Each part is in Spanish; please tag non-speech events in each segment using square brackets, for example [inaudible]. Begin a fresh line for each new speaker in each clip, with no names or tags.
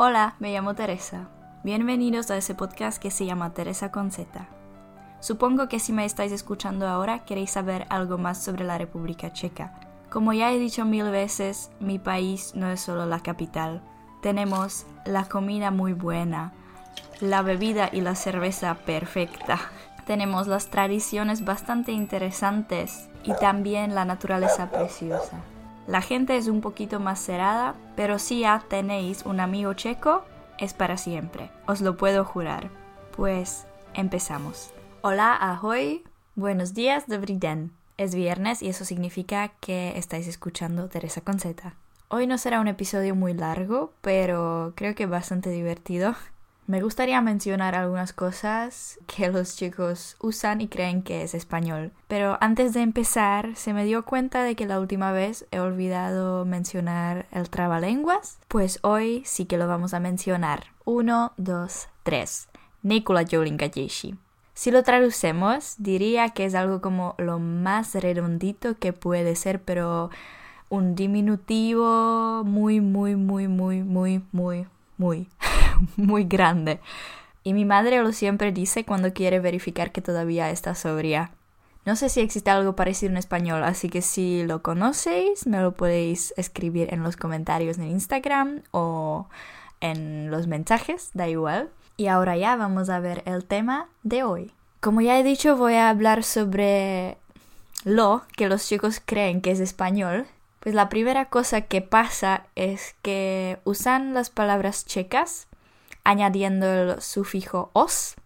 Hola, me llamo Teresa. Bienvenidos a ese podcast que se llama Teresa con Z. Supongo que si me estáis escuchando ahora queréis saber algo más sobre la República Checa. Como ya he dicho mil veces, mi país no es solo la capital. Tenemos la comida muy buena, la bebida y la cerveza perfecta. Tenemos las tradiciones bastante interesantes y también la naturaleza preciosa. La gente es un poquito más cerrada, pero si ya tenéis un amigo checo, es para siempre, os lo puedo jurar. Pues empezamos. Hola, ahoy, buenos días, dobrý den. Es viernes y eso significa que estáis escuchando Teresa Conceta. Hoy no será un episodio muy largo, pero creo que bastante divertido. Me gustaría mencionar algunas cosas que los chicos usan y creen que es español. Pero antes de empezar, se me dio cuenta de que la última vez he olvidado mencionar el trabalenguas. Pues hoy sí que lo vamos a mencionar. Uno, dos, tres. Nikola Jolingayeshi. Si lo traducemos, diría que es algo como lo más redondito que puede ser, pero un diminutivo muy, muy, muy, muy, muy, muy, muy [laughs] muy grande. Y mi madre lo siempre dice cuando quiere verificar que todavía está sobria. No sé si existe algo parecido en español, así que si lo conocéis, me lo podéis escribir en los comentarios en Instagram o en los mensajes, da igual. Y ahora ya vamos a ver el tema de hoy. Como ya he dicho, voy a hablar sobre lo que los chicos creen que es español. Pues la primera cosa que pasa es que usan las palabras checas añadiendo el sufijo os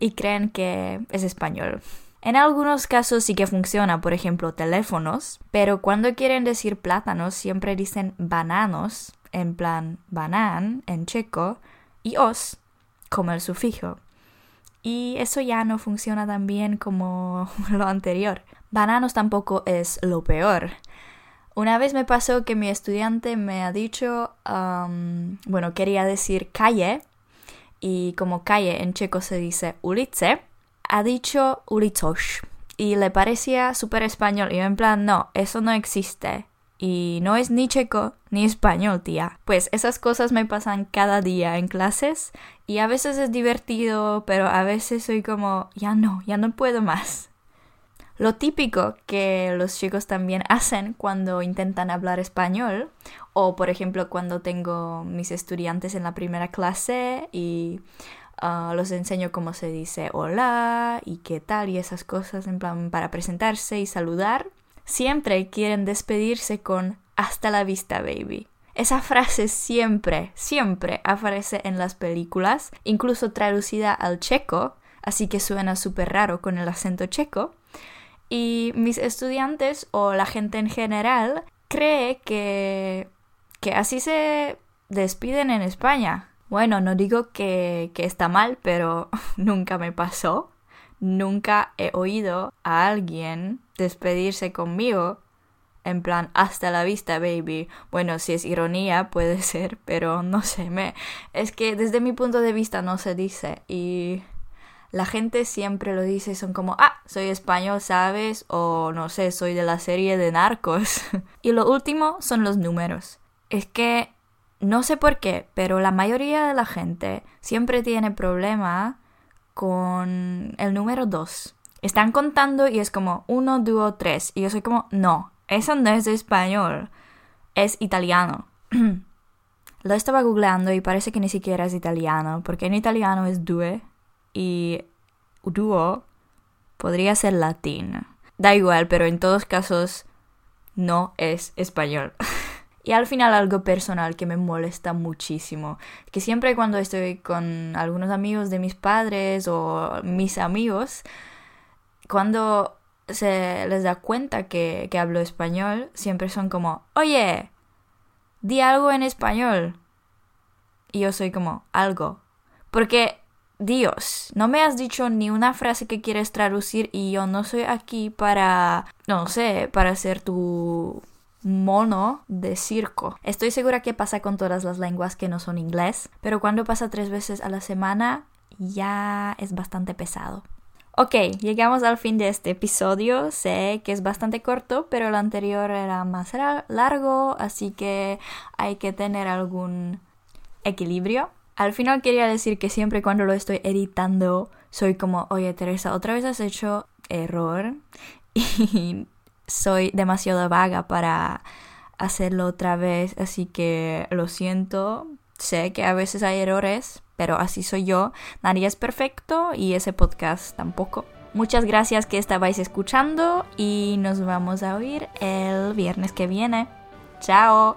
y creen que es español. En algunos casos sí que funciona, por ejemplo, teléfonos, pero cuando quieren decir plátanos siempre dicen bananos, en plan banan en checo, y os como el sufijo. Y eso ya no funciona tan bien como [laughs] lo anterior. Bananos tampoco es lo peor. Una vez me pasó que mi estudiante me ha dicho, bueno, quería decir calle y como calle en checo se dice ulice, ha dicho ulicosh y le parecía súper español y yo en plan no, eso no existe y no es ni checo ni español, tía. Pues esas cosas me pasan cada día en clases y a veces es divertido, pero a veces soy como ya no, ya no puedo más. Lo típico que los chicos también hacen cuando intentan hablar español, o por ejemplo cuando tengo mis estudiantes en la primera clase y ah, los enseño cómo se dice hola y qué tal y esas cosas en plan para presentarse y saludar, siempre quieren despedirse con hasta la vista baby. Esa frase siempre, siempre aparece en las películas, incluso traducida al checo, así que suena súper raro con el acento checo. Y mis estudiantes o la gente en general cree que, que así se despiden en España. Bueno, no digo que, que está mal, pero [laughs] nunca me pasó. Nunca he oído a alguien despedirse conmigo en plan hasta la vista baby bueno si es ironía puede [laughs] ser pero no sé me es que desde mi punto de vista no se dice y la gente siempre lo dice, son como, ah, soy español, ¿sabes? O no sé, soy de la serie de narcos. [laughs] y lo último son los números. Es que, no sé por qué, pero la mayoría de la gente siempre tiene problema con el número 2. Están contando y es como 1, 2, 3. Y yo soy como, no, eso no es español, es italiano. [clears throat] Lo estaba googleando y parece que ni siquiera es italiano, porque en italiano es due y dúo podría ser latín. Da igual, pero en todos casos no es español. [laughs] y al final algo personal que me molesta muchísimo, que siempre cuando estoy con algunos amigos de mis padres o mis amigos, cuando se les da cuenta que, que hablo español, siempre son como, oye, di algo en español. Y yo soy como, algo. Porque Dios, no me has dicho ni una frase que quieres traducir y yo no soy aquí para, no sé, para ser tu mono de circo. Estoy segura que pasa con todas las lenguas que no son inglés, pero cuando pasa tres veces a la semana ya es bastante pesado. Ok, llegamos al fin de este episodio. Sé que es bastante corto, pero el anterior era más largo, así que hay que tener algún equilibrio. Al final quería decir que siempre cuando lo estoy editando soy como, oye Teresa, otra vez has hecho error [laughs] y soy demasiado vaga para hacerlo otra vez, así que lo siento, sé que a veces hay errores, pero así soy yo, nadie es perfecto y ese podcast tampoco. Muchas gracias que estabais escuchando y nos vamos a oír el viernes que viene. Chao.